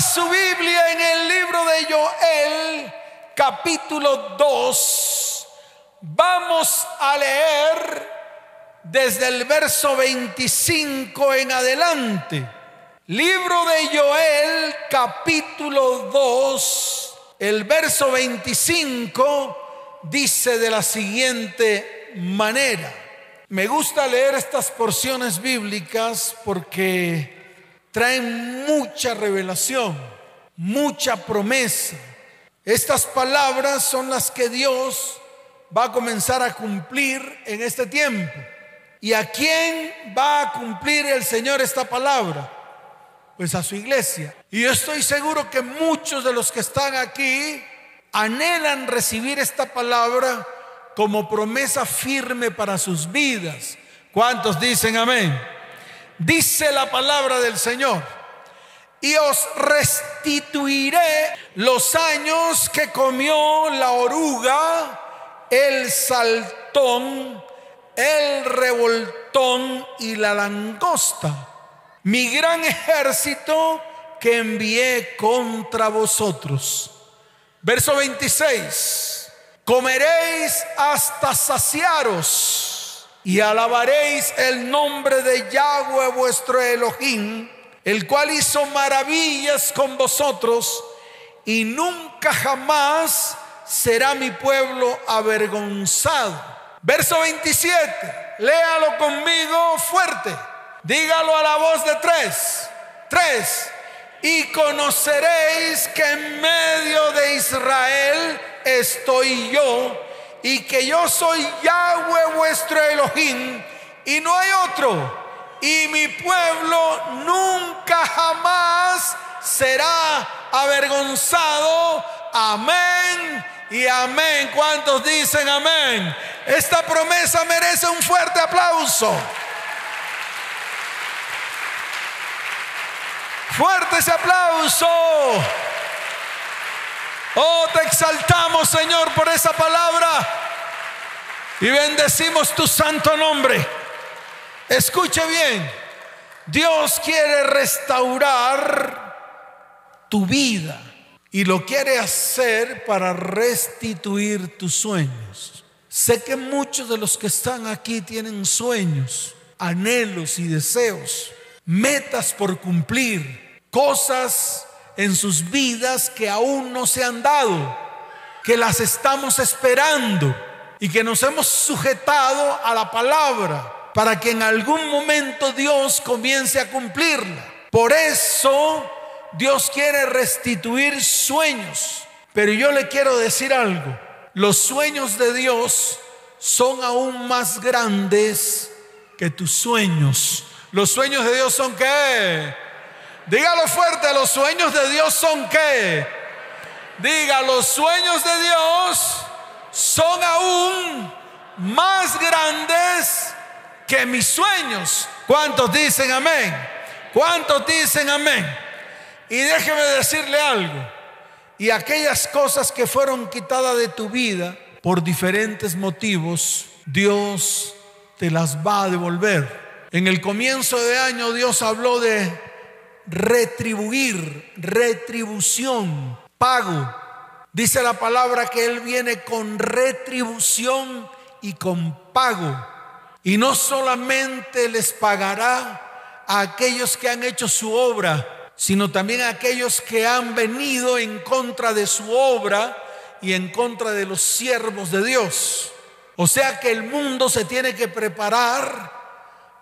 Su Biblia en el libro de Joel, capítulo 2. Vamos a leer desde el verso 25 en adelante. Libro de Joel, capítulo 2, el verso 25 dice de la siguiente manera. Me gusta leer estas porciones bíblicas porque traen mucha revelación, mucha promesa. Estas palabras son las que Dios va a comenzar a cumplir en este tiempo. ¿Y a quién va a cumplir el Señor esta palabra? Pues a su iglesia. Y yo estoy seguro que muchos de los que están aquí anhelan recibir esta palabra como promesa firme para sus vidas. ¿Cuántos dicen amén? Dice la palabra del Señor. Y os restituiré los años que comió la oruga, el saltón, el revoltón y la langosta. Mi gran ejército que envié contra vosotros. Verso 26 comeréis hasta saciaros y alabaréis el nombre de Yahweh vuestro Elohim, el cual hizo maravillas con vosotros y nunca jamás será mi pueblo avergonzado. Verso 27, léalo conmigo fuerte, dígalo a la voz de tres, tres, y conoceréis que en medio de Israel estoy yo y que yo soy Yahweh vuestro Elohim y no hay otro. Y mi pueblo nunca jamás será avergonzado. Amén y amén. ¿Cuántos dicen amén? Esta promesa merece un fuerte aplauso. Fuerte ese aplauso. Oh, te exaltamos, Señor, por esa palabra y bendecimos tu santo nombre. Escuche bien, Dios quiere restaurar tu vida y lo quiere hacer para restituir tus sueños. Sé que muchos de los que están aquí tienen sueños, anhelos y deseos, metas por cumplir, cosas en sus vidas que aún no se han dado, que las estamos esperando y que nos hemos sujetado a la palabra para que en algún momento Dios comience a cumplirla. Por eso Dios quiere restituir sueños. Pero yo le quiero decir algo. Los sueños de Dios son aún más grandes que tus sueños. Los sueños de Dios son qué? Dígalo fuerte, los sueños de Dios son qué? Diga, los sueños de Dios son aún más grandes que mis sueños. ¿Cuántos dicen amén? ¿Cuántos dicen amén? Y déjeme decirle algo. Y aquellas cosas que fueron quitadas de tu vida por diferentes motivos, Dios te las va a devolver. En el comienzo de año Dios habló de retribuir, retribución, pago. Dice la palabra que Él viene con retribución y con pago. Y no solamente les pagará a aquellos que han hecho su obra, sino también a aquellos que han venido en contra de su obra y en contra de los siervos de Dios. O sea que el mundo se tiene que preparar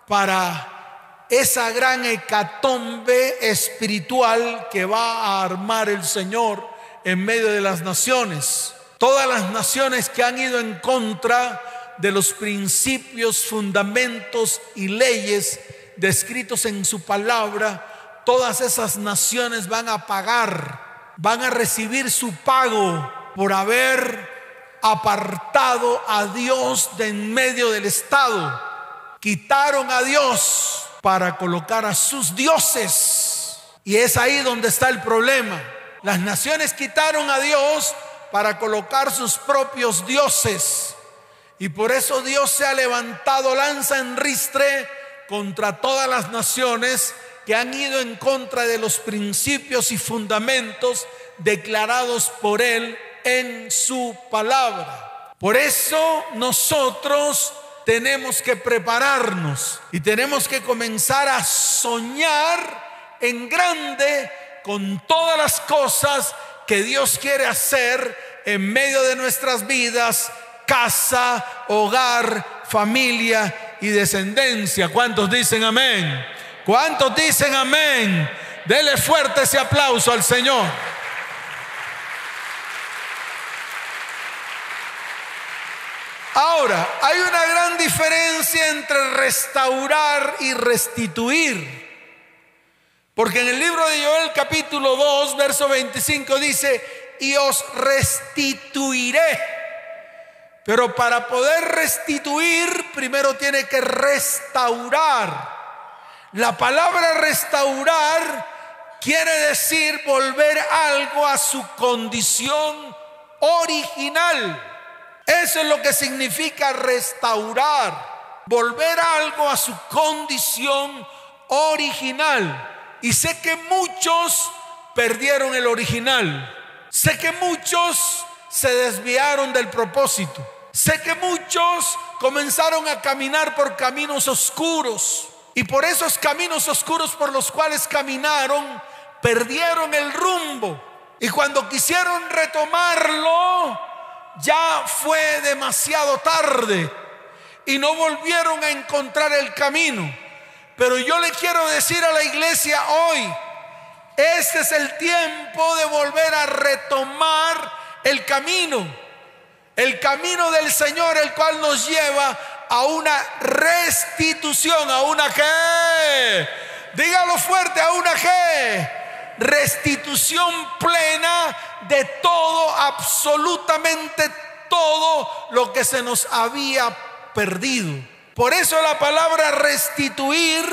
para esa gran hecatombe espiritual que va a armar el Señor en medio de las naciones. Todas las naciones que han ido en contra de los principios, fundamentos y leyes descritos en su palabra, todas esas naciones van a pagar, van a recibir su pago por haber apartado a Dios de en medio del Estado. Quitaron a Dios para colocar a sus dioses. Y es ahí donde está el problema. Las naciones quitaron a Dios para colocar sus propios dioses. Y por eso Dios se ha levantado lanza en ristre contra todas las naciones que han ido en contra de los principios y fundamentos declarados por Él en su palabra. Por eso nosotros tenemos que prepararnos y tenemos que comenzar a soñar en grande con todas las cosas que Dios quiere hacer en medio de nuestras vidas, casa, hogar, familia y descendencia. ¿Cuántos dicen amén? ¿Cuántos dicen amén? Dele fuerte ese aplauso al Señor. Ahora, hay una gran diferencia entre restaurar y restituir. Porque en el libro de Joel capítulo 2, verso 25 dice, y os restituiré. Pero para poder restituir, primero tiene que restaurar. La palabra restaurar quiere decir volver algo a su condición original. Eso es lo que significa restaurar, volver algo a su condición original. Y sé que muchos perdieron el original. Sé que muchos se desviaron del propósito. Sé que muchos comenzaron a caminar por caminos oscuros. Y por esos caminos oscuros por los cuales caminaron, perdieron el rumbo. Y cuando quisieron retomarlo, ya fue demasiado tarde y no volvieron a encontrar el camino. Pero yo le quiero decir a la iglesia hoy, este es el tiempo de volver a retomar el camino, el camino del Señor, el cual nos lleva a una restitución, a una que, dígalo fuerte, a una que restitución plena de todo, absolutamente todo lo que se nos había perdido. Por eso la palabra restituir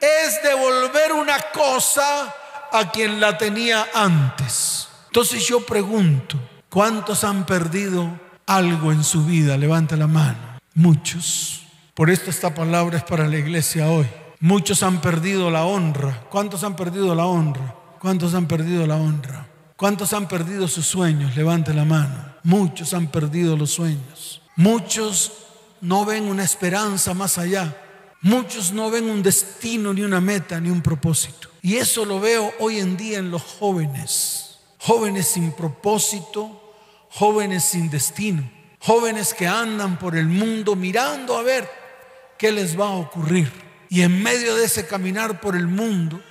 es devolver una cosa a quien la tenía antes. Entonces yo pregunto, ¿cuántos han perdido algo en su vida? Levanta la mano. Muchos. Por esto esta palabra es para la iglesia hoy. Muchos han perdido la honra. ¿Cuántos han perdido la honra? ¿Cuántos han perdido la honra? ¿Cuántos han perdido sus sueños? Levante la mano. Muchos han perdido los sueños. Muchos no ven una esperanza más allá. Muchos no ven un destino, ni una meta, ni un propósito. Y eso lo veo hoy en día en los jóvenes. Jóvenes sin propósito, jóvenes sin destino. Jóvenes que andan por el mundo mirando a ver qué les va a ocurrir. Y en medio de ese caminar por el mundo,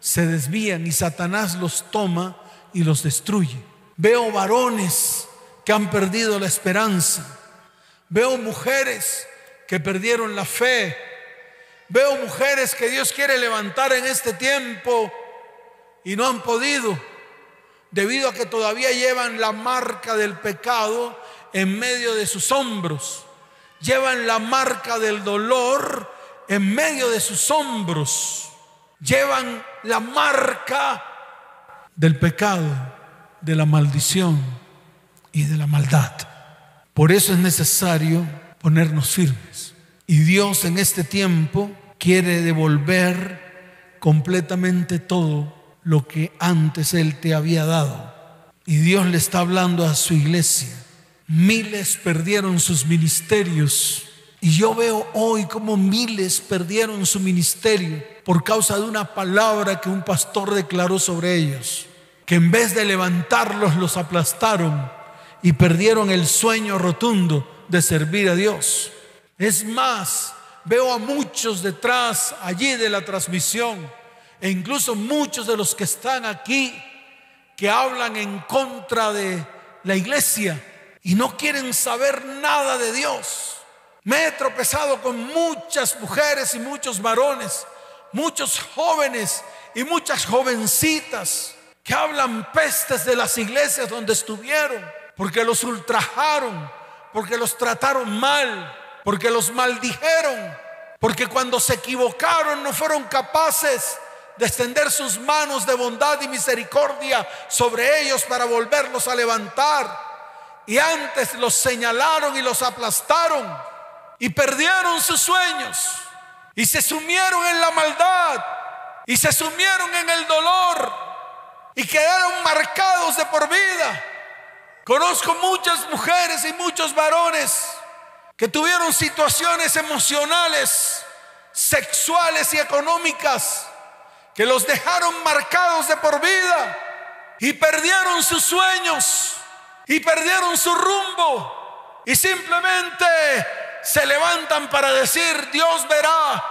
se desvían y Satanás los toma y los destruye. Veo varones que han perdido la esperanza. Veo mujeres que perdieron la fe. Veo mujeres que Dios quiere levantar en este tiempo y no han podido debido a que todavía llevan la marca del pecado en medio de sus hombros. Llevan la marca del dolor en medio de sus hombros llevan la marca del pecado, de la maldición y de la maldad. Por eso es necesario ponernos firmes. Y Dios en este tiempo quiere devolver completamente todo lo que antes Él te había dado. Y Dios le está hablando a su iglesia. Miles perdieron sus ministerios. Y yo veo hoy como miles perdieron su ministerio por causa de una palabra que un pastor declaró sobre ellos, que en vez de levantarlos los aplastaron y perdieron el sueño rotundo de servir a Dios. Es más, veo a muchos detrás allí de la transmisión e incluso muchos de los que están aquí que hablan en contra de la iglesia y no quieren saber nada de Dios. Me he tropezado con muchas mujeres y muchos varones muchos jóvenes y muchas jovencitas que hablan pestes de las iglesias donde estuvieron, porque los ultrajaron, porque los trataron mal, porque los maldijeron, porque cuando se equivocaron no fueron capaces de extender sus manos de bondad y misericordia sobre ellos para volverlos a levantar. Y antes los señalaron y los aplastaron y perdieron sus sueños y se sumieron en la maldad y se sumieron en el dolor y quedaron marcados de por vida. Conozco muchas mujeres y muchos varones que tuvieron situaciones emocionales, sexuales y económicas que los dejaron marcados de por vida y perdieron sus sueños y perdieron su rumbo y simplemente se levantan para decir, Dios verá.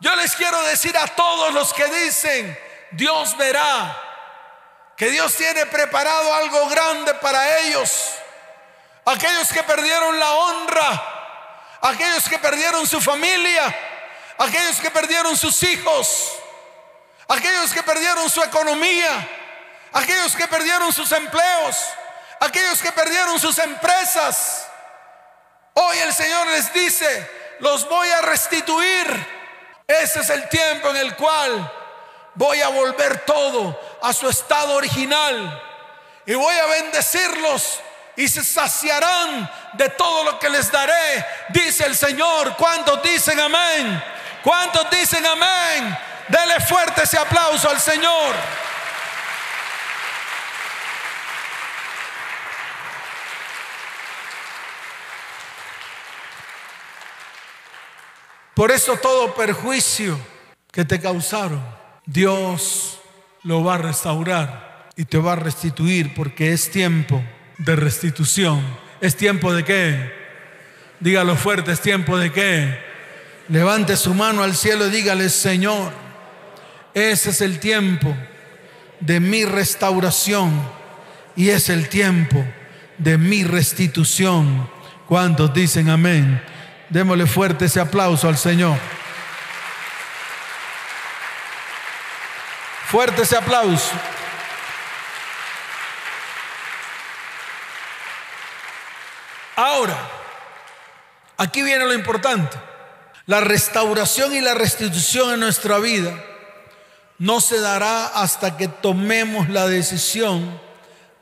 Yo les quiero decir a todos los que dicen, Dios verá, que Dios tiene preparado algo grande para ellos. Aquellos que perdieron la honra, aquellos que perdieron su familia, aquellos que perdieron sus hijos, aquellos que perdieron su economía, aquellos que perdieron sus empleos, aquellos que perdieron sus empresas. Hoy el Señor les dice, los voy a restituir. Ese es el tiempo en el cual voy a volver todo a su estado original y voy a bendecirlos y se saciarán de todo lo que les daré, dice el Señor. ¿Cuántos dicen amén? ¿Cuántos dicen amén? Dele fuerte ese aplauso al Señor. Por eso todo perjuicio que te causaron, Dios lo va a restaurar y te va a restituir porque es tiempo de restitución. ¿Es tiempo de qué? Dígalo fuerte, ¿es tiempo de qué? Levante su mano al cielo y dígale, Señor, ese es el tiempo de mi restauración y es el tiempo de mi restitución. ¿Cuántos dicen amén? Démosle fuerte ese aplauso al Señor. Fuerte ese aplauso. Ahora, aquí viene lo importante. La restauración y la restitución en nuestra vida no se dará hasta que tomemos la decisión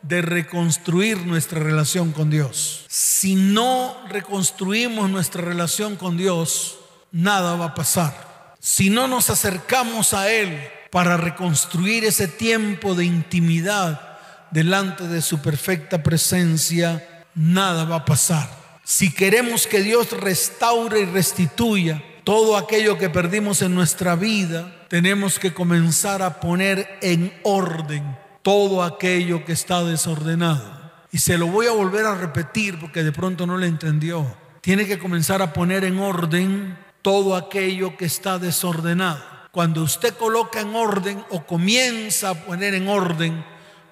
de reconstruir nuestra relación con Dios. Si no reconstruimos nuestra relación con Dios, nada va a pasar. Si no nos acercamos a Él para reconstruir ese tiempo de intimidad delante de su perfecta presencia, nada va a pasar. Si queremos que Dios restaure y restituya todo aquello que perdimos en nuestra vida, tenemos que comenzar a poner en orden todo aquello que está desordenado. Y se lo voy a volver a repetir porque de pronto no le entendió. Tiene que comenzar a poner en orden todo aquello que está desordenado. Cuando usted coloca en orden o comienza a poner en orden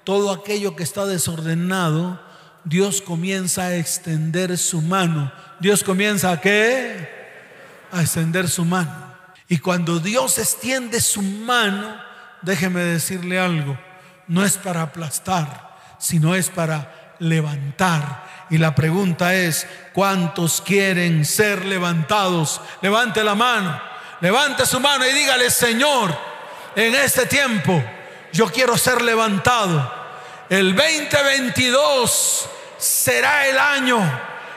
todo aquello que está desordenado, Dios comienza a extender su mano. Dios comienza a qué? A extender su mano. Y cuando Dios extiende su mano, déjeme decirle algo no es para aplastar, sino es para levantar. Y la pregunta es, ¿cuántos quieren ser levantados? Levante la mano, levante su mano y dígale, Señor, en este tiempo yo quiero ser levantado. El 2022 será el año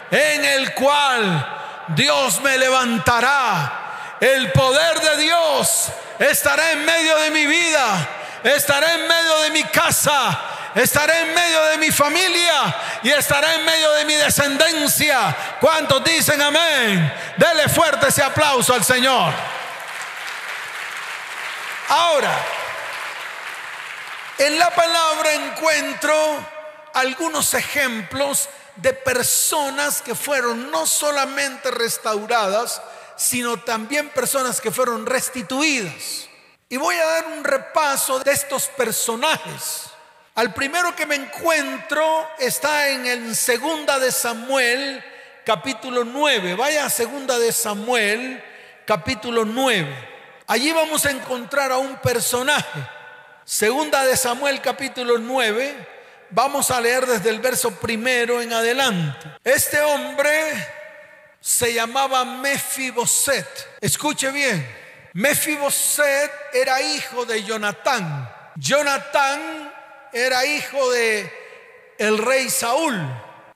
en el cual Dios me levantará. El poder de Dios estará en medio de mi vida estaré en medio de mi casa, estaré en medio de mi familia y estaré en medio de mi descendencia. ¿Cuántos dicen amén? Dele fuerte ese aplauso al Señor. Ahora, en la palabra encuentro algunos ejemplos de personas que fueron no solamente restauradas, sino también personas que fueron restituidas. Y voy a dar un repaso de estos personajes. Al primero que me encuentro está en el Segunda de Samuel, capítulo 9. Vaya a Segunda de Samuel, capítulo 9. Allí vamos a encontrar a un personaje. Segunda de Samuel, capítulo 9. Vamos a leer desde el verso primero en adelante. Este hombre se llamaba Mefiboset. Escuche bien. Mefiboset era hijo de Jonatán. Jonatán era hijo de el rey Saúl.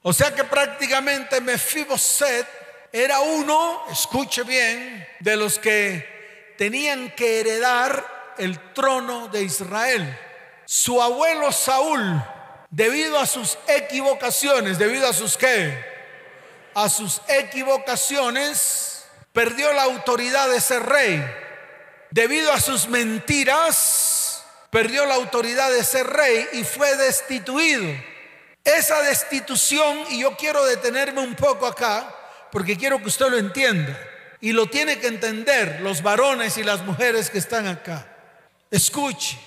O sea que prácticamente Mefiboset era uno, escuche bien, de los que tenían que heredar el trono de Israel. Su abuelo Saúl, debido a sus equivocaciones, debido a sus qué? A sus equivocaciones, perdió la autoridad de ser rey. Debido a sus mentiras, perdió la autoridad de ser rey y fue destituido. Esa destitución, y yo quiero detenerme un poco acá, porque quiero que usted lo entienda. Y lo tiene que entender los varones y las mujeres que están acá. Escuche,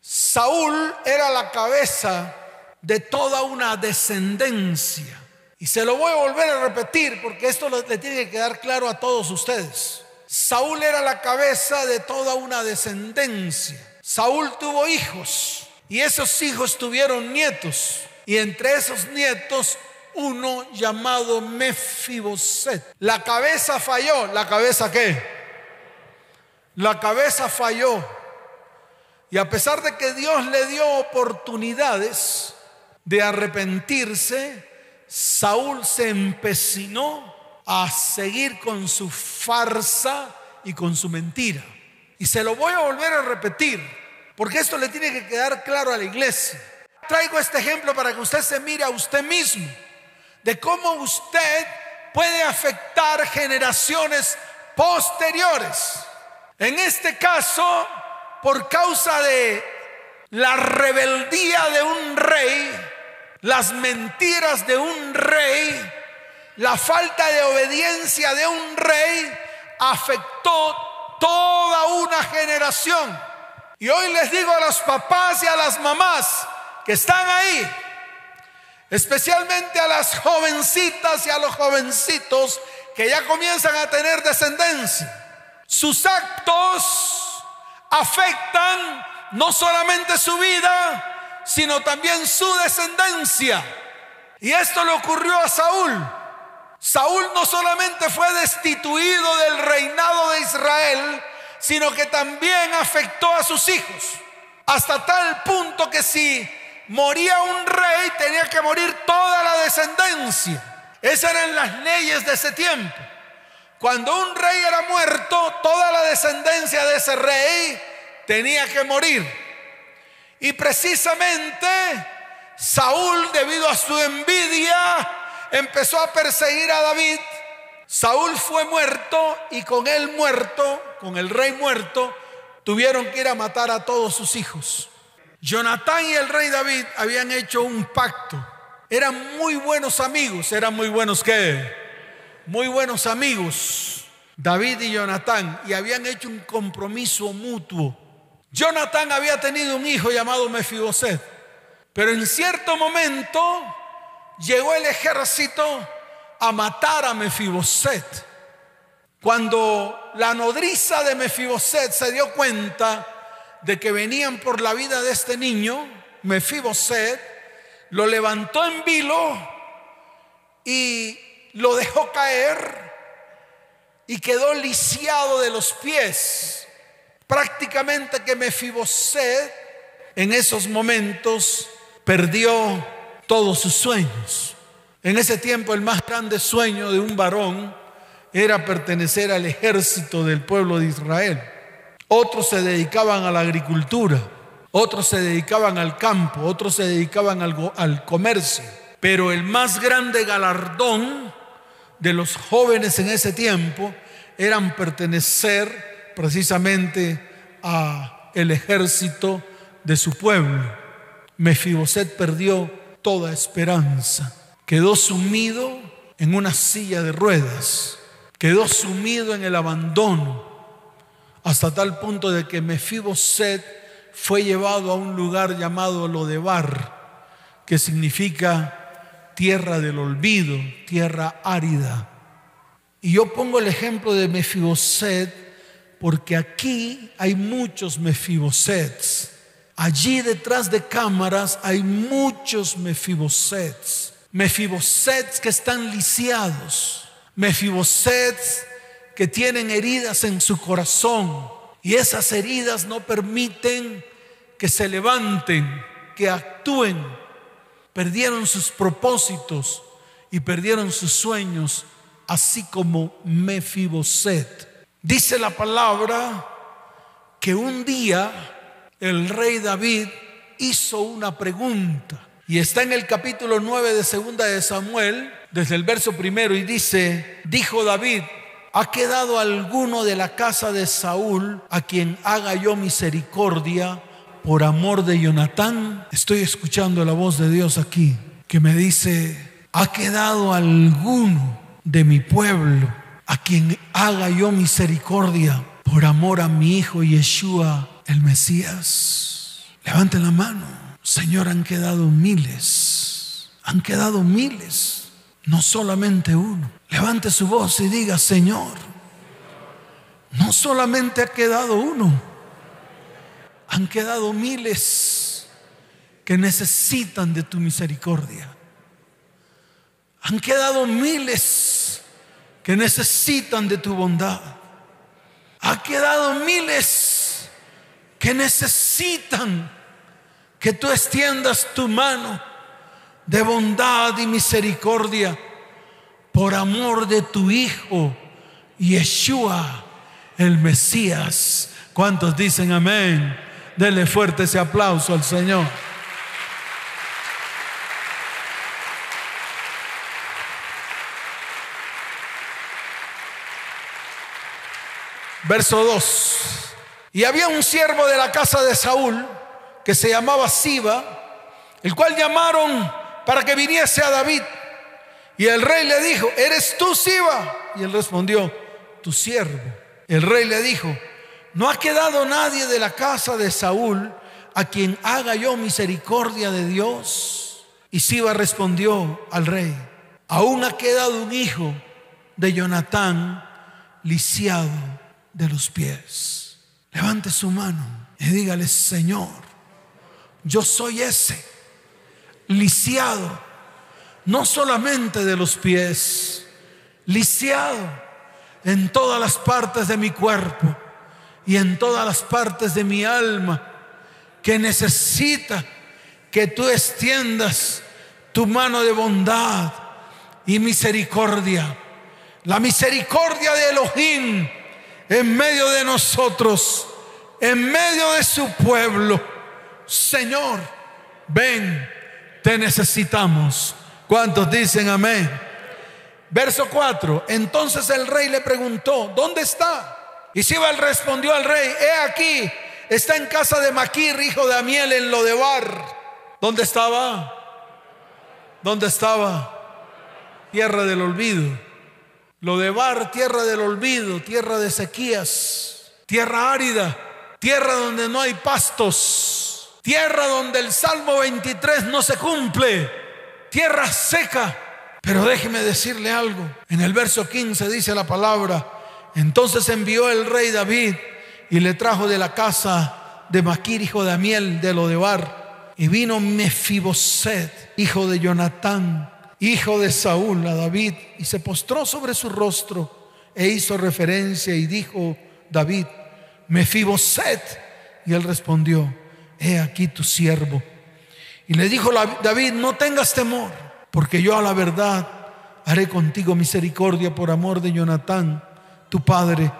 Saúl era la cabeza de toda una descendencia. Y se lo voy a volver a repetir porque esto le tiene que quedar claro a todos ustedes. Saúl era la cabeza de toda una descendencia. Saúl tuvo hijos y esos hijos tuvieron nietos. Y entre esos nietos uno llamado Mefiboset. La cabeza falló. ¿La cabeza qué? La cabeza falló. Y a pesar de que Dios le dio oportunidades de arrepentirse, Saúl se empecinó a seguir con su farsa y con su mentira. Y se lo voy a volver a repetir, porque esto le tiene que quedar claro a la iglesia. Traigo este ejemplo para que usted se mire a usted mismo de cómo usted puede afectar generaciones posteriores. En este caso, por causa de la rebeldía de un rey, las mentiras de un rey, la falta de obediencia de un rey, afectó toda una generación. Y hoy les digo a los papás y a las mamás que están ahí, especialmente a las jovencitas y a los jovencitos que ya comienzan a tener descendencia. Sus actos afectan no solamente su vida, sino también su descendencia. Y esto le ocurrió a Saúl. Saúl no solamente fue destituido del reinado de Israel, sino que también afectó a sus hijos. Hasta tal punto que si moría un rey, tenía que morir toda la descendencia. Esas eran las leyes de ese tiempo. Cuando un rey era muerto, toda la descendencia de ese rey tenía que morir. Y precisamente Saúl, debido a su envidia, empezó a perseguir a David. Saúl fue muerto y con él muerto, con el rey muerto, tuvieron que ir a matar a todos sus hijos. Jonatán y el rey David habían hecho un pacto. Eran muy buenos amigos. ¿Eran muy buenos qué? Muy buenos amigos. David y Jonatán. Y habían hecho un compromiso mutuo. Jonatán había tenido un hijo llamado Mefiboset. Pero en cierto momento llegó el ejército a matar a Mefiboset. Cuando la nodriza de Mefiboset se dio cuenta de que venían por la vida de este niño, Mefiboset, lo levantó en vilo y lo dejó caer y quedó lisiado de los pies. Prácticamente que Mefiboset en esos momentos perdió todos sus sueños. En ese tiempo el más grande sueño de un varón era pertenecer al ejército del pueblo de Israel. Otros se dedicaban a la agricultura, otros se dedicaban al campo, otros se dedicaban al, comercio. Pero el más grande galardón de los jóvenes en ese tiempo eran pertenecer precisamente a el ejército de su pueblo. Mefiboset perdió toda esperanza. Quedó sumido en una silla de ruedas. Quedó sumido en el abandono hasta tal punto de que Mefiboset fue llevado a un lugar llamado Lodebar, que significa tierra del olvido, tierra árida. Y yo pongo el ejemplo de Mefiboset porque aquí hay muchos Mefibosets. Allí detrás de cámaras hay muchos Mefibosets. Mefibosets que están lisiados. Mefibosets que tienen heridas en su corazón y esas heridas no permiten que se levanten, que actúen. Perdieron sus propósitos y perdieron sus sueños, así como Mefiboset. Dice la palabra que un día el rey David hizo una pregunta. Y está en el capítulo 9 de segunda de Samuel, desde el verso primero, y dice, dijo David, ¿ha quedado alguno de la casa de Saúl a quien haga yo misericordia por amor de Jonatán? Estoy escuchando la voz de Dios aquí, que me dice, ¿ha quedado alguno de mi pueblo a quien haga yo misericordia por amor a mi hijo Yeshua, el Mesías? Levanten la mano. Señor, han quedado miles, han quedado miles, no solamente uno. Levante su voz y diga, Señor, no solamente ha quedado uno, han quedado miles que necesitan de tu misericordia. Han quedado miles que necesitan de tu bondad. Ha quedado miles que necesitan que tú extiendas tu mano de bondad y misericordia por amor de tu Hijo, Yeshua, el Mesías. ¿Cuántos dicen amén? Dele fuerte ese aplauso al Señor. Verso 2. Y había un siervo de la casa de Saúl que se llamaba Siba, el cual llamaron para que viniese a David. Y el rey le dijo, ¿eres tú Siba? Y él respondió, tu siervo. El rey le dijo, no ha quedado nadie de la casa de Saúl a quien haga yo misericordia de Dios. Y Siba respondió al rey, aún ha quedado un hijo de Jonatán lisiado de los pies. Levante su mano y dígale, Señor, yo soy ese, lisiado, no solamente de los pies, lisiado en todas las partes de mi cuerpo y en todas las partes de mi alma, que necesita que tú extiendas tu mano de bondad y misericordia. La misericordia de Elohim en medio de nosotros, en medio de su pueblo Señor, ven, te necesitamos. ¿Cuántos dicen amén? Verso 4. Entonces el rey le preguntó, ¿dónde está? Y Sibal respondió al rey, he aquí, está en casa de Maquir, hijo de Amiel, en Lodebar. ¿Dónde estaba? ¿Dónde estaba? Tierra del olvido. Lodebar, tierra del olvido, tierra de sequías, tierra árida, tierra donde no hay pastos tierra donde el Salmo 23 no se cumple, tierra seca. Pero déjeme decirle algo, en el verso 15 dice la palabra, entonces envió el rey David y le trajo de la casa de Maquir, hijo de Amiel, de Lodebar, y vino Mefiboset, hijo de Jonatán, hijo de Saúl, a David, y se postró sobre su rostro e hizo referencia y dijo David, Mefiboset, y él respondió, he aquí tu siervo. Y le dijo David, no tengas temor, porque yo a la verdad haré contigo misericordia por amor de Jonatán, tu padre,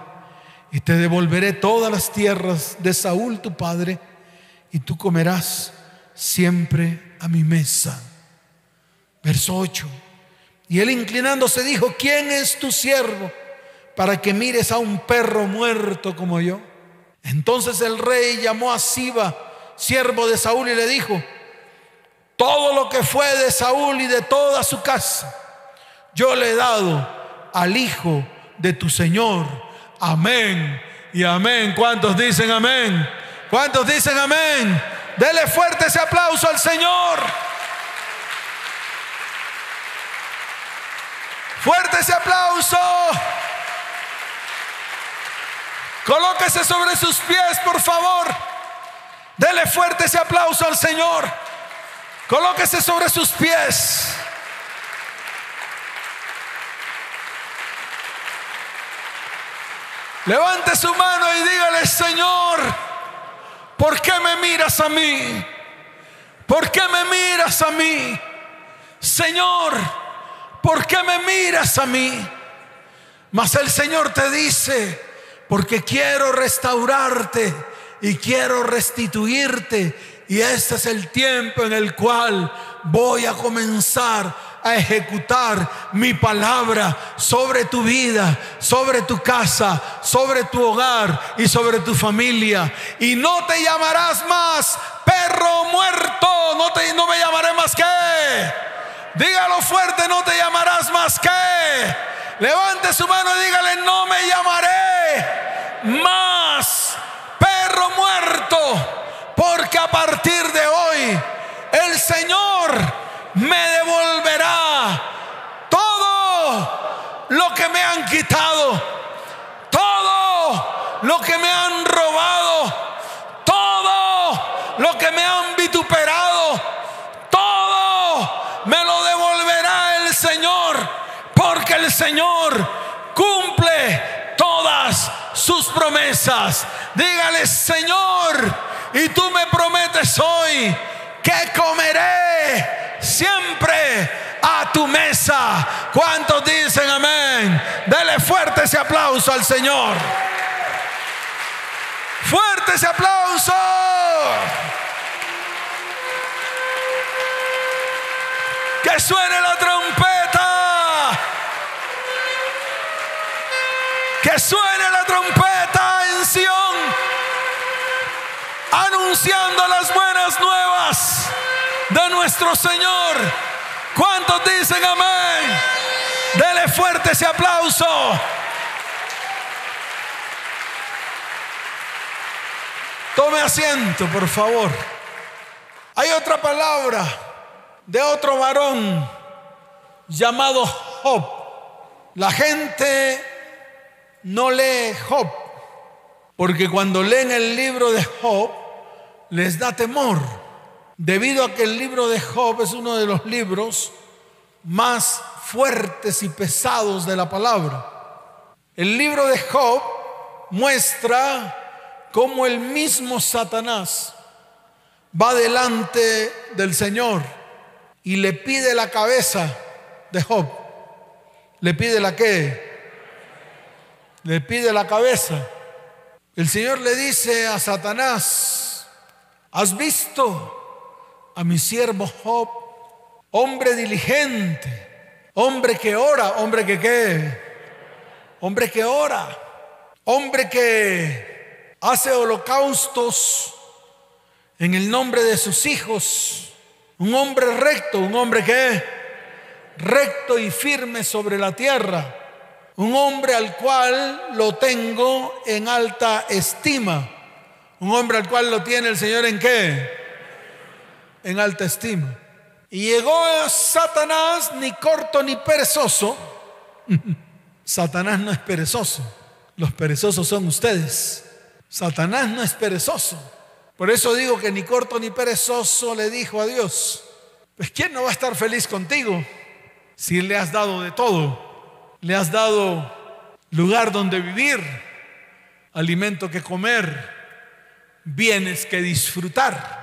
y te devolveré todas las tierras de Saúl, tu padre, y tú comerás siempre a mi mesa. Verso 8. Y él inclinándose dijo, ¿quién es tu siervo para que mires a un perro muerto como yo? Entonces el rey llamó a Siba, siervo de Saúl, y le dijo, todo lo que fue de Saúl y de toda su casa, yo le he dado al hijo de tu Señor. Amén y amén. ¿Cuántos dicen amén? ¿Cuántos dicen amén? Dele fuerte ese aplauso al Señor. Fuerte ese aplauso. Colóquese sobre sus pies, por favor. Dele fuerte ese aplauso al Señor. Colóquese sobre sus pies. Levante su mano y dígale, Señor, ¿por qué me miras a mí? ¿Por qué me miras a mí? Señor, ¿por qué me miras a mí? Mas el Señor te dice, porque quiero restaurarte y quiero restituirte. Y este es el tiempo en el cual voy a comenzar a ejecutar mi palabra sobre tu vida, sobre tu casa, sobre tu hogar y sobre tu familia. Y no te llamarás más perro muerto, no, te, no me llamaré más que. Dígalo fuerte, no te llamarás más que. Levante su mano y dígale, no me llamaré más perro muerto. Porque a partir de hoy el Señor me devolverá todo lo que me han quitado, todo lo que me han robado, todo lo que me han vituperado, todo me lo devolverá el Señor, porque el Señor cumple todas sus promesas. Dígale, Señor, y tú me prometes hoy que comeré siempre a tu mesa. ¿Cuántos dicen amén? Dele fuerte ese aplauso al Señor. Fuerte ese aplauso. Que suene la trompeta. Que suene la trompeta en Sion. Anunciando las buenas nuevas de nuestro Señor. ¿Cuántos dicen amén? Dele fuerte ese aplauso. Tome asiento, por favor. Hay otra palabra de otro varón llamado Job. La gente no lee Job, porque cuando leen el libro de Job les da temor debido a que el libro de Job es uno de los libros más fuertes y pesados de la palabra. El libro de Job muestra cómo el mismo Satanás va delante del Señor y le pide la cabeza de Job. ¿Le pide la qué? Le pide la cabeza. El Señor le dice a Satanás, ¿has visto a mi siervo Job, hombre diligente, hombre que ora, hombre que qué, hombre que ora, hombre que hace holocaustos en el nombre de sus hijos, un hombre recto, un hombre que recto y firme sobre la tierra, un hombre al cual lo tengo en alta estima, un hombre al cual lo tiene el Señor en qué? en alta estima. Y llegó a Satanás ni corto ni perezoso. Satanás no es perezoso. Los perezosos son ustedes. Satanás no es perezoso. Por eso digo que ni corto ni perezoso le dijo a Dios, pues ¿quién no va a estar feliz contigo si le has dado de todo? Le has dado lugar donde vivir, alimento que comer, bienes que disfrutar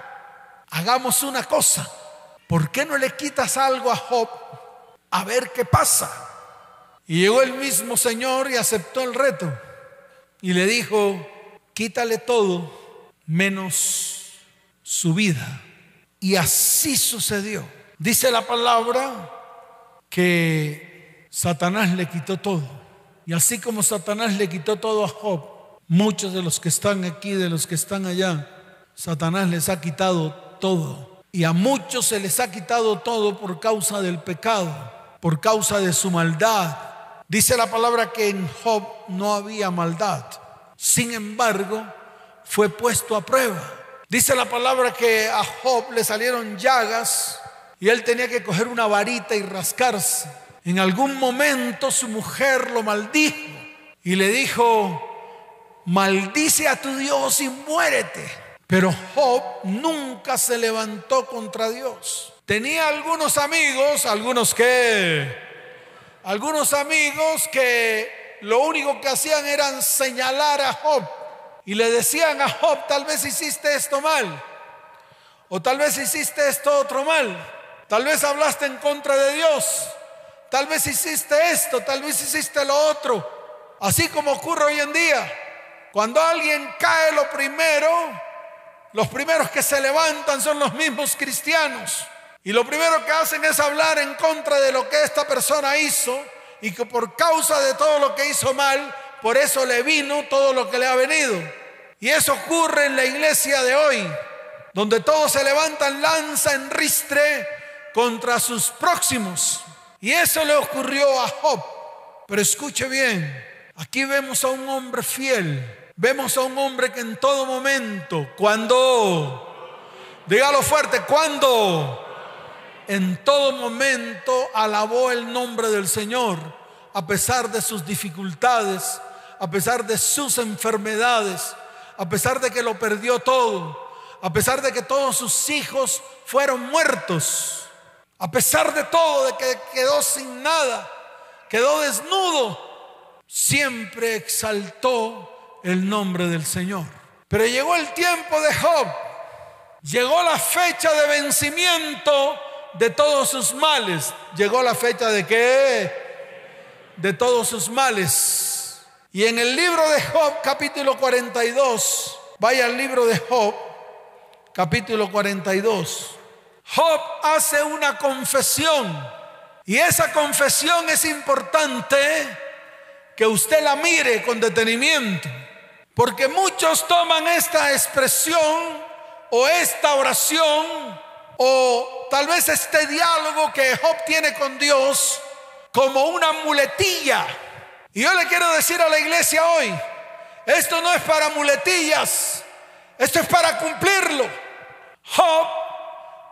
hagamos una cosa. ¿Por qué no le quitas algo a Job a ver qué pasa? Y llegó el mismo Señor y aceptó el reto. Y le dijo, quítale todo menos su vida. Y así sucedió. Dice la palabra que Satanás le quitó todo. Y así como Satanás le quitó todo a Job, muchos de los que están aquí, de los que están allá, Satanás les ha quitado todo. Y a muchos se les ha quitado todo por causa del pecado, por causa de su maldad. Dice la palabra que en Job no había maldad. Sin embargo, fue puesto a prueba. Dice la palabra que a Job le salieron llagas y él tenía que coger una varita y rascarse. En algún momento su mujer lo maldijo y le dijo, maldice a tu Dios y muérete. Pero Job nunca se levantó contra Dios. Tenía algunos amigos, algunos que, algunos amigos que lo único que hacían era señalar a Job y le decían a Job, tal vez hiciste esto mal, o tal vez hiciste esto otro mal, tal vez hablaste en contra de Dios, tal vez hiciste esto, tal vez hiciste lo otro, así como ocurre hoy en día. Cuando alguien cae lo primero, los primeros que se levantan son los mismos cristianos. Y lo primero que hacen es hablar en contra de lo que esta persona hizo y que por causa de todo lo que hizo mal, por eso le vino todo lo que le ha venido. Y eso ocurre en la iglesia de hoy, donde todos se levantan lanza en ristre contra sus próximos. Y eso le ocurrió a Job. Pero escuche bien, aquí vemos a un hombre fiel, vemos a un hombre que en todo momento, cuando, dígalo fuerte, cuando en todo momento alabó el nombre del Señor, a pesar de sus dificultades, a pesar de sus enfermedades, a pesar de que lo perdió todo, a pesar de que todos sus hijos fueron muertos, a pesar de todo, de que quedó sin nada, quedó desnudo, siempre exaltó el nombre del Señor. Pero llegó el tiempo de Job, llegó la fecha de vencimiento de todos sus males. Llegó la fecha de qué? De todos sus males. Y en el libro de Job, capítulo 42, vaya al libro de Job, capítulo 42. Job hace una confesión y esa confesión es importante que usted la mire con detenimiento, porque muchos toman esta expresión o esta oración o tal vez este diálogo que Job tiene con Dios como una muletilla. Y yo le quiero decir a la iglesia hoy, esto no es para muletillas, esto es para cumplirlo. Job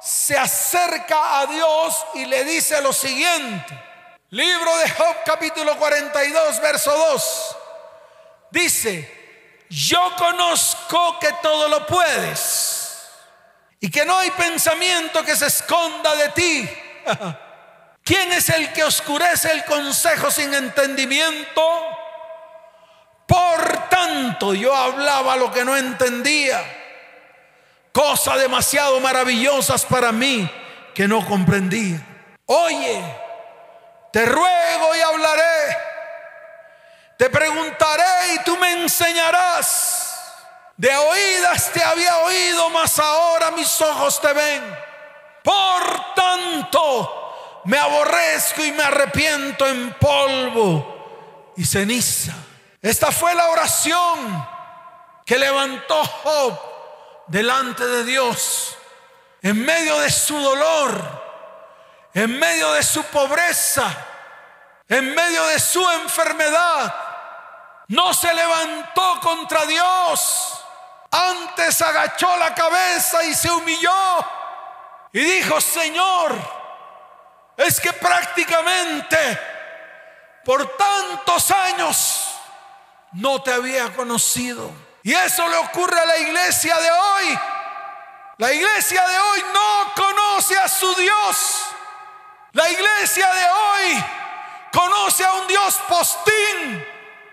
se acerca a Dios y le dice lo siguiente. Libro de Job capítulo 42, verso 2. Dice, yo conozco que todo lo puedes y que no hay pensamiento que se esconda de ti. ¿Quién es el que oscurece el consejo sin entendimiento? Por tanto, yo hablaba lo que no entendía cosas demasiado maravillosas para mí que no comprendía. Oye, te ruego y hablaré, te preguntaré y tú me enseñarás. De oídas te había oído, mas ahora mis ojos te ven. Por tanto, me aborrezco y me arrepiento en polvo y ceniza. Esta fue la oración que levantó Job delante de Dios, en medio de su dolor, en medio de su pobreza, en medio de su enfermedad, no se levantó contra Dios, antes agachó la cabeza y se humilló y dijo, Señor, es que prácticamente por tantos años no te había conocido. Y eso le ocurre a la iglesia de hoy. La iglesia de hoy no conoce a su Dios. La iglesia de hoy conoce a un Dios postín.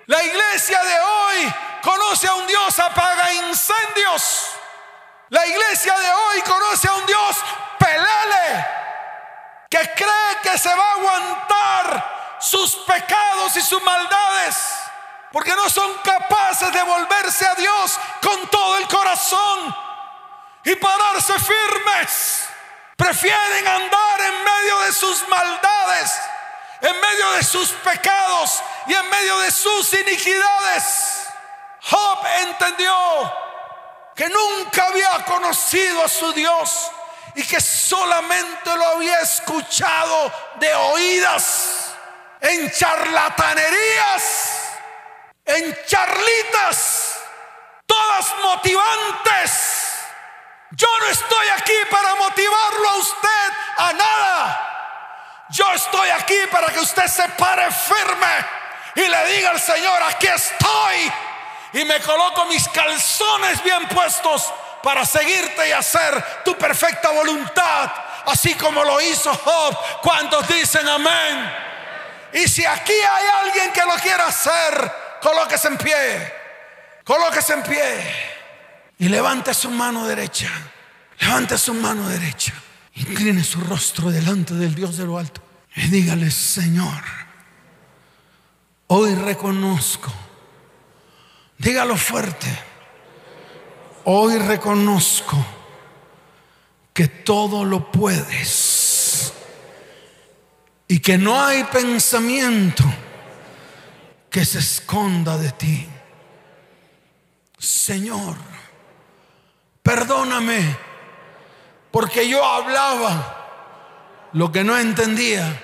La iglesia de hoy conoce a un Dios apaga incendios. La iglesia de hoy conoce a un Dios pelele que cree que se va a aguantar sus pecados y sus maldades porque no son capaces de volverse a Dios con todo el corazón y pararse firmes. Prefieren andar en medio de sus maldades, en medio de sus pecados y en medio de sus iniquidades. Job entendió que nunca había conocido a su Dios y que solamente lo había escuchado de oídas en charlatanerías en charlitas, todas motivantes. Yo no estoy aquí para motivarlo a usted a nada. Yo estoy aquí para que usted se pare firme y le diga al Señor, aquí estoy. Y me coloco mis calzones bien puestos para seguirte y hacer tu perfecta voluntad, así como lo hizo Job. ¿Cuántos dicen amén? Y si aquí hay alguien que lo quiera hacer, colóquese en pie, colóquese en pie. Y levante su mano derecha, levante su mano derecha, incline su rostro delante del Dios de lo alto. Y dígale, Señor, hoy reconozco Dígalo fuerte. Hoy reconozco que todo lo puedes y que no hay pensamiento que se esconda de ti. Señor, perdóname porque yo hablaba lo que no entendía.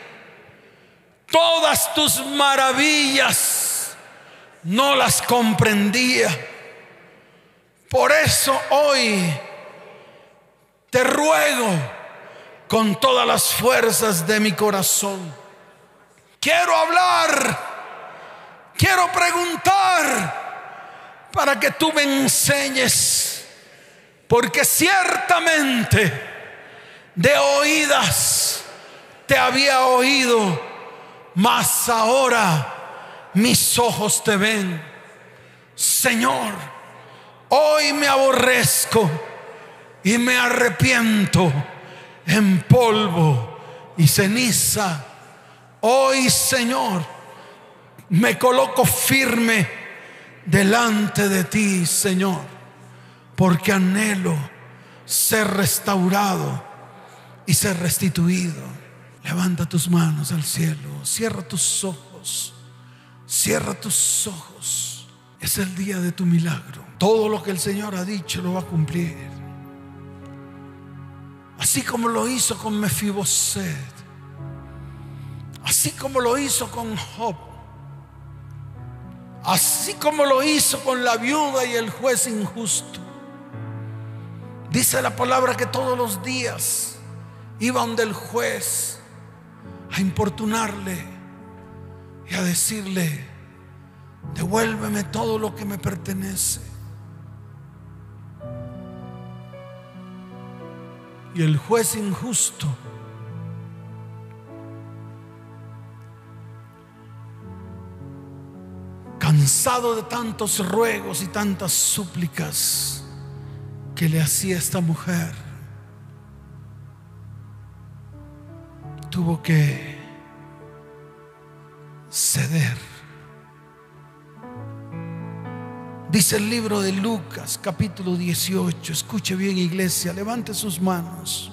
Todas tus maravillas no las comprendía. Por eso hoy te ruego con todas las fuerzas de mi corazón. Quiero hablar Quiero preguntar para que tú me enseñes, porque ciertamente de oídas te había oído, mas ahora mis ojos te ven. Señor, hoy me aborrezco y me arrepiento en polvo y ceniza. Hoy, Señor, me coloco firme delante de ti, Señor, porque anhelo ser restaurado y ser restituido. Levanta tus manos al cielo, cierra tus ojos, cierra tus ojos. Es el día de tu milagro. Todo lo que el Señor ha dicho lo va a cumplir. Así como lo hizo con Mefiboset, así como lo hizo con Job, así como lo hizo con la viuda y el juez injusto. Dice la palabra que todos los días iba donde el juez a importunarle y a decirle, devuélveme todo lo que me pertenece. Y el juez injusto cansado de tantos ruegos y tantas súplicas que le hacía esta mujer, tuvo que ceder. Dice el libro de Lucas, capítulo 18. Escuche bien, iglesia, levante sus manos.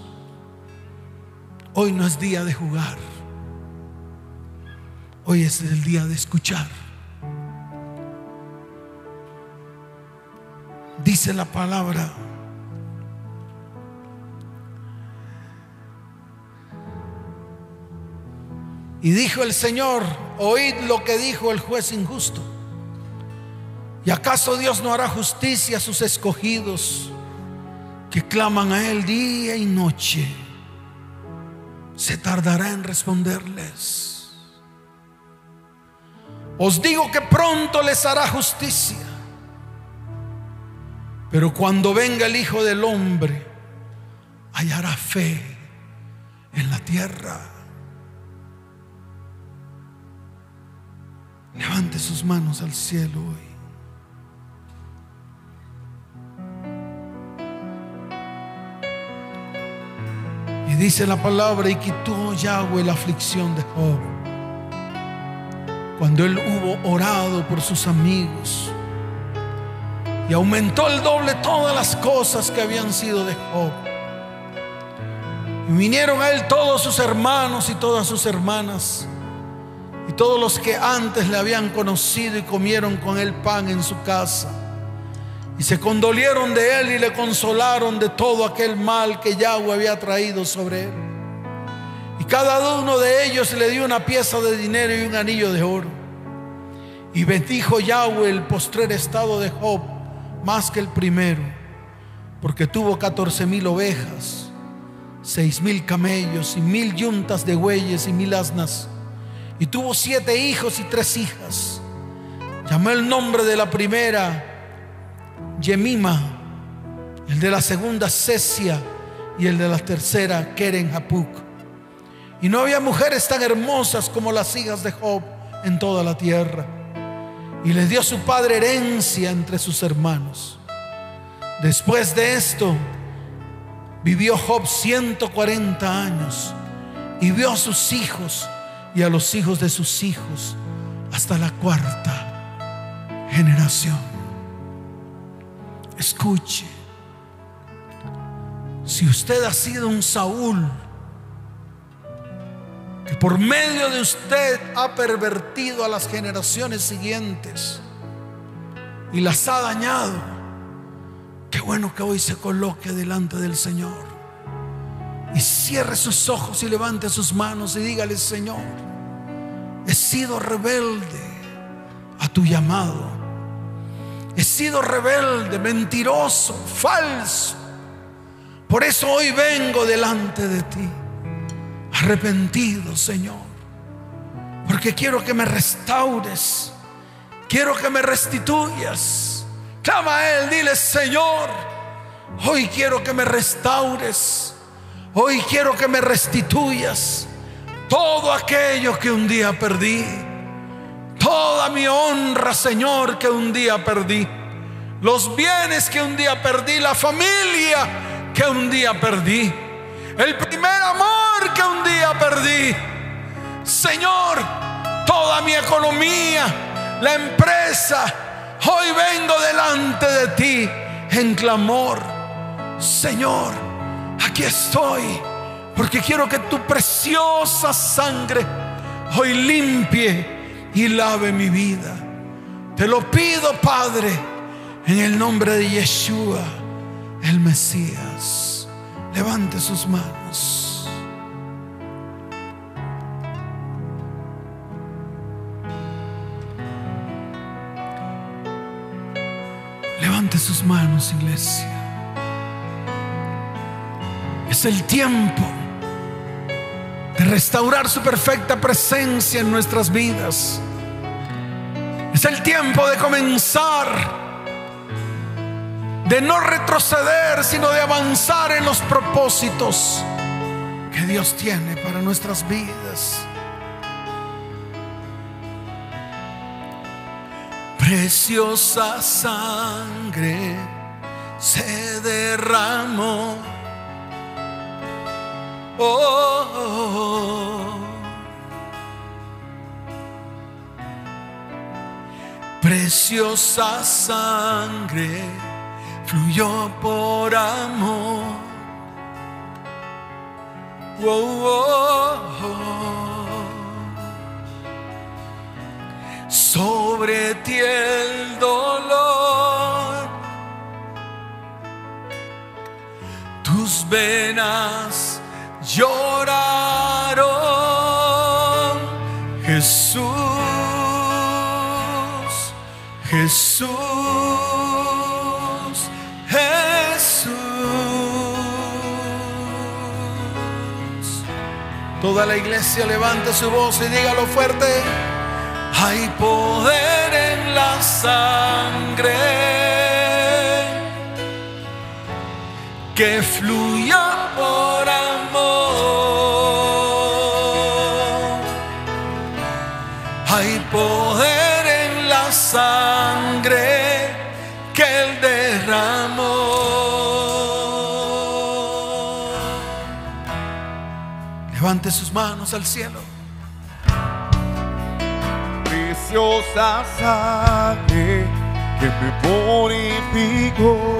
Hoy no es día de jugar. Hoy es el día de escuchar. Dice la palabra. Y dijo el Señor, oíd lo que dijo el juez injusto. ¿Y acaso Dios no hará justicia a sus escogidos que claman a Él día y noche? Se tardará en responderles. Os digo que pronto les hará justicia. Pero cuando venga el Hijo del Hombre, hallará fe en la tierra. Levante sus manos al cielo hoy. Y dice la palabra, y quitó Yahweh la aflicción de Job. Cuando él hubo orado por sus amigos y aumentó el doble todas las cosas que habían sido de Job. Y vinieron a él todos sus hermanos y todas sus hermanas. Y todos los que antes le habían conocido y comieron con él pan en su casa. Y se condolieron de él y le consolaron de todo aquel mal que Yahweh había traído sobre él. Y cada uno de ellos le dio una pieza de dinero y un anillo de oro. Y bendijo Yahweh el postrer estado de Job más que el primero, porque tuvo 14 mil ovejas, seis mil camellos y mil yuntas de bueyes y mil asnas, y tuvo siete hijos y tres hijas. Llamó el nombre de la primera Yemima, el de la segunda Cesia y el de la tercera Keren Hapuk. Y no había mujeres tan hermosas como las hijas de Job en toda la tierra y le dio su padre herencia entre sus hermanos. Después de esto, vivió Job 140 años y vio a sus hijos y a los hijos de sus hijos hasta la cuarta generación. escuche. Si usted ha sido un Saúl, por medio de usted ha pervertido a las generaciones siguientes y las ha dañado, qué bueno que hoy se coloque delante del Señor y cierre sus ojos y levante sus manos y dígale, Señor, he sido rebelde a tu llamado. He sido rebelde, mentiroso, falso. Por eso hoy vengo delante de ti arrepentido, Señor. Porque quiero que me restaures. Quiero que me restituyas. Clama a Él, dile, Señor, hoy quiero que me restaures. Hoy quiero que me restituyas todo aquello que un día perdí. Toda mi honra, Señor, que un día perdí. Los bienes que un día perdí. La familia que un día perdí el primer amor que un día perdí. Señor, toda mi economía, la empresa, hoy vengo delante de ti en clamor. Señor, aquí estoy porque quiero que tu preciosa sangre hoy limpie y lave mi vida. Te lo pido, Padre, en el nombre de Yeshua, el Mesías. Levante sus manos. Levante sus manos, iglesia. Es el tiempo de restaurar su perfecta presencia en nuestras vidas. Es el tiempo de comenzar de no retroceder, sino de avanzar en los propósitos que Dios tiene para nuestras vidas. Preciosa sangre se derramó. Oh, preciosa sangre fluyó por amor. Sobre ti el dolor, tus venas lloraron, Jesús, Jesús. Toda la iglesia levanta su voz y dígalo fuerte. Hay poder en la sangre que fluya Levante sus manos al cielo. Preciosa sangre que me purificó.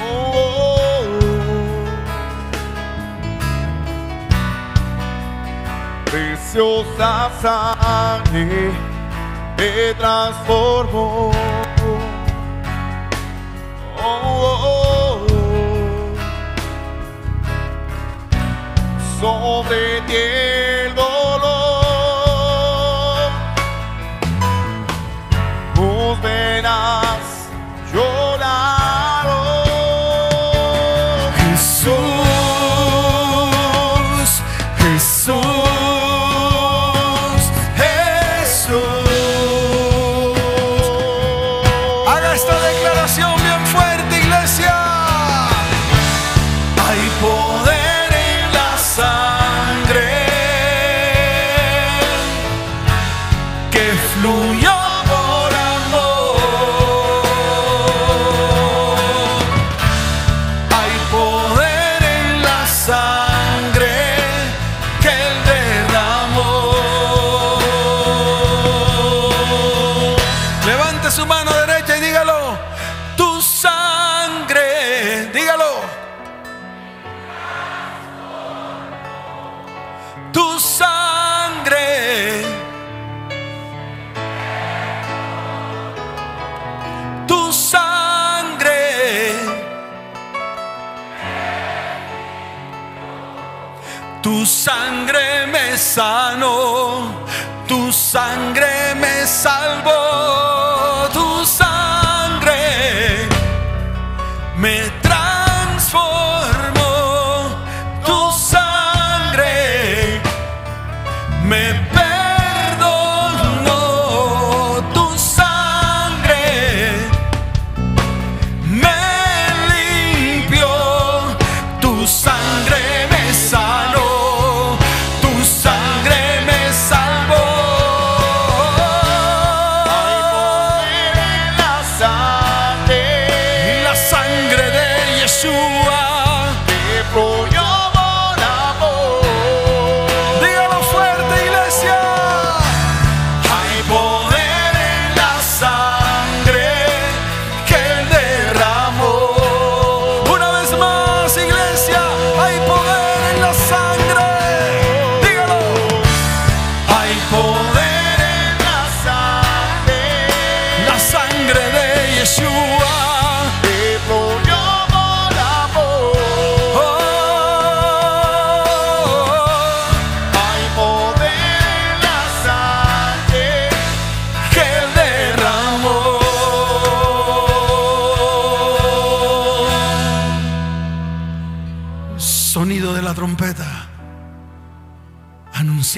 Oh, Preciosa sangre me transformó. Sobre ti el sangre me sanó, tu sangre me salvó,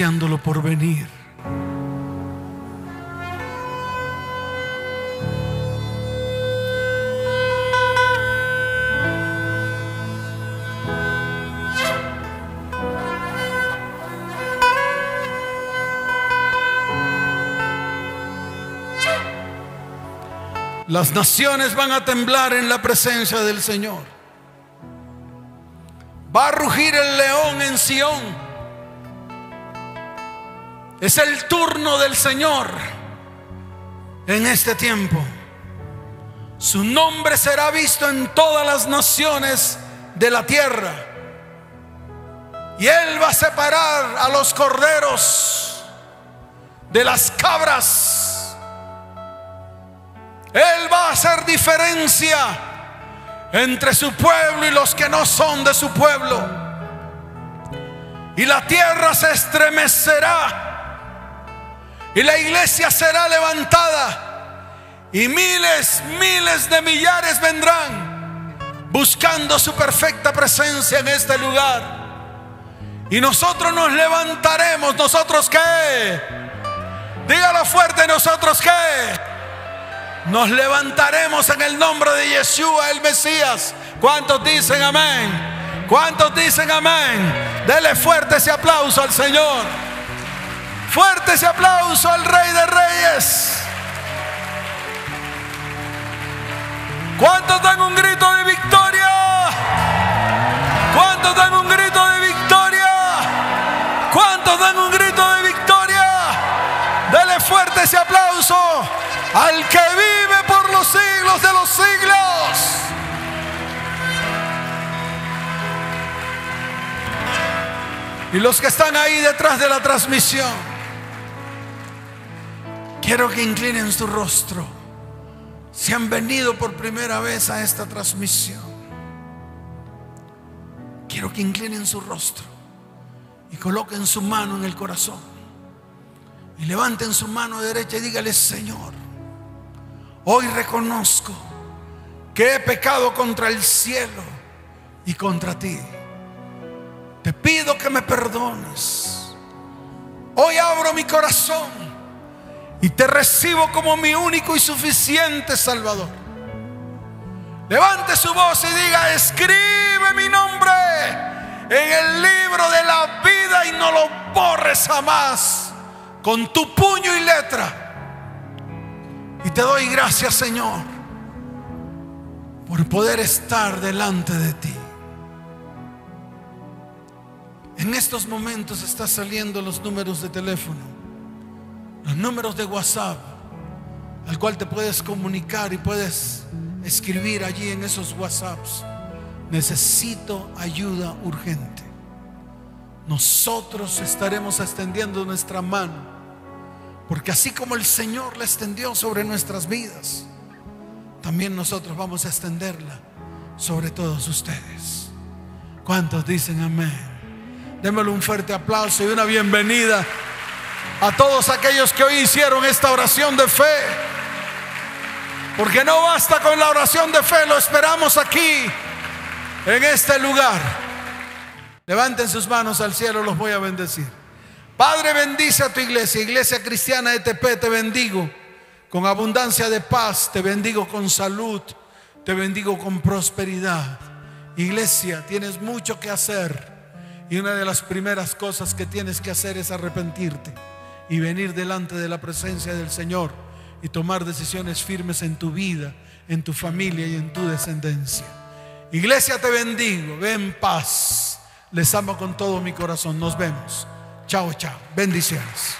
anunciándolo por venir. Las naciones van a temblar en la presencia del Señor. Va a rugir el león en Sión. Es el turno del Señor en este tiempo. Su nombre será visto en todas las naciones de la tierra. Y Él va a separar a los corderos de las cabras. Él va a hacer diferencia entre su pueblo y los que no son de su pueblo. Y la tierra se estremecerá. Y la iglesia será levantada. Y miles, miles de millares vendrán buscando su perfecta presencia en este lugar. Y nosotros nos levantaremos. ¿Nosotros qué? Dígalo fuerte, ¿nosotros qué? Nos levantaremos en el nombre de Yeshua el Mesías. ¿Cuántos dicen amén? ¿Cuántos dicen amén? Dele fuerte ese aplauso al Señor. Fuerte ese aplauso al Rey de Reyes. ¿Cuántos dan un grito de victoria? ¿Cuántos dan un grito de victoria? ¿Cuántos dan un grito de victoria? Dele fuerte ese aplauso al que vive por los siglos de los siglos. Y los que están ahí detrás de la transmisión, quiero que inclinen su rostro. Si han venido por primera vez a esta transmisión, quiero que inclinen su rostro y coloquen su mano en el corazón. Y levanten su mano derecha y dígale, Señor, hoy reconozco que he pecado contra el cielo y contra ti. Te pido que me perdones. Hoy abro mi corazón y te recibo como mi único y suficiente Salvador. Levante su voz y diga, escribe mi nombre en el libro de la vida y no lo borres jamás con tu puño y letra. Y te doy gracias, Señor, por poder estar delante de ti. En estos momentos están saliendo los números de teléfono, los números de WhatsApp, al cual te puedes comunicar y puedes escribir allí en esos WhatsApps. Necesito ayuda urgente. Nosotros estaremos extendiendo nuestra mano, porque así como el Señor la extendió sobre nuestras vidas, también nosotros vamos a extenderla sobre todos ustedes. ¿Cuántos dicen amén? Démosle un fuerte aplauso y una bienvenida a todos aquellos que hoy hicieron esta oración de fe. Porque no basta con la oración de fe, lo esperamos aquí, en este lugar. Levanten sus manos al cielo, los voy a bendecir. Padre, bendice a tu iglesia, iglesia cristiana ETP, te bendigo con abundancia de paz, te bendigo con salud, te bendigo con prosperidad. Iglesia, tienes mucho que hacer y una de las primeras cosas que tienes que hacer es arrepentirte y venir delante de la presencia del Señor y tomar decisiones firmes en tu vida, en tu familia y en tu descendencia. Iglesia, te bendigo, ven paz. Les amo con todo mi corazón. Nos vemos. Chao, chao. Bendiciones.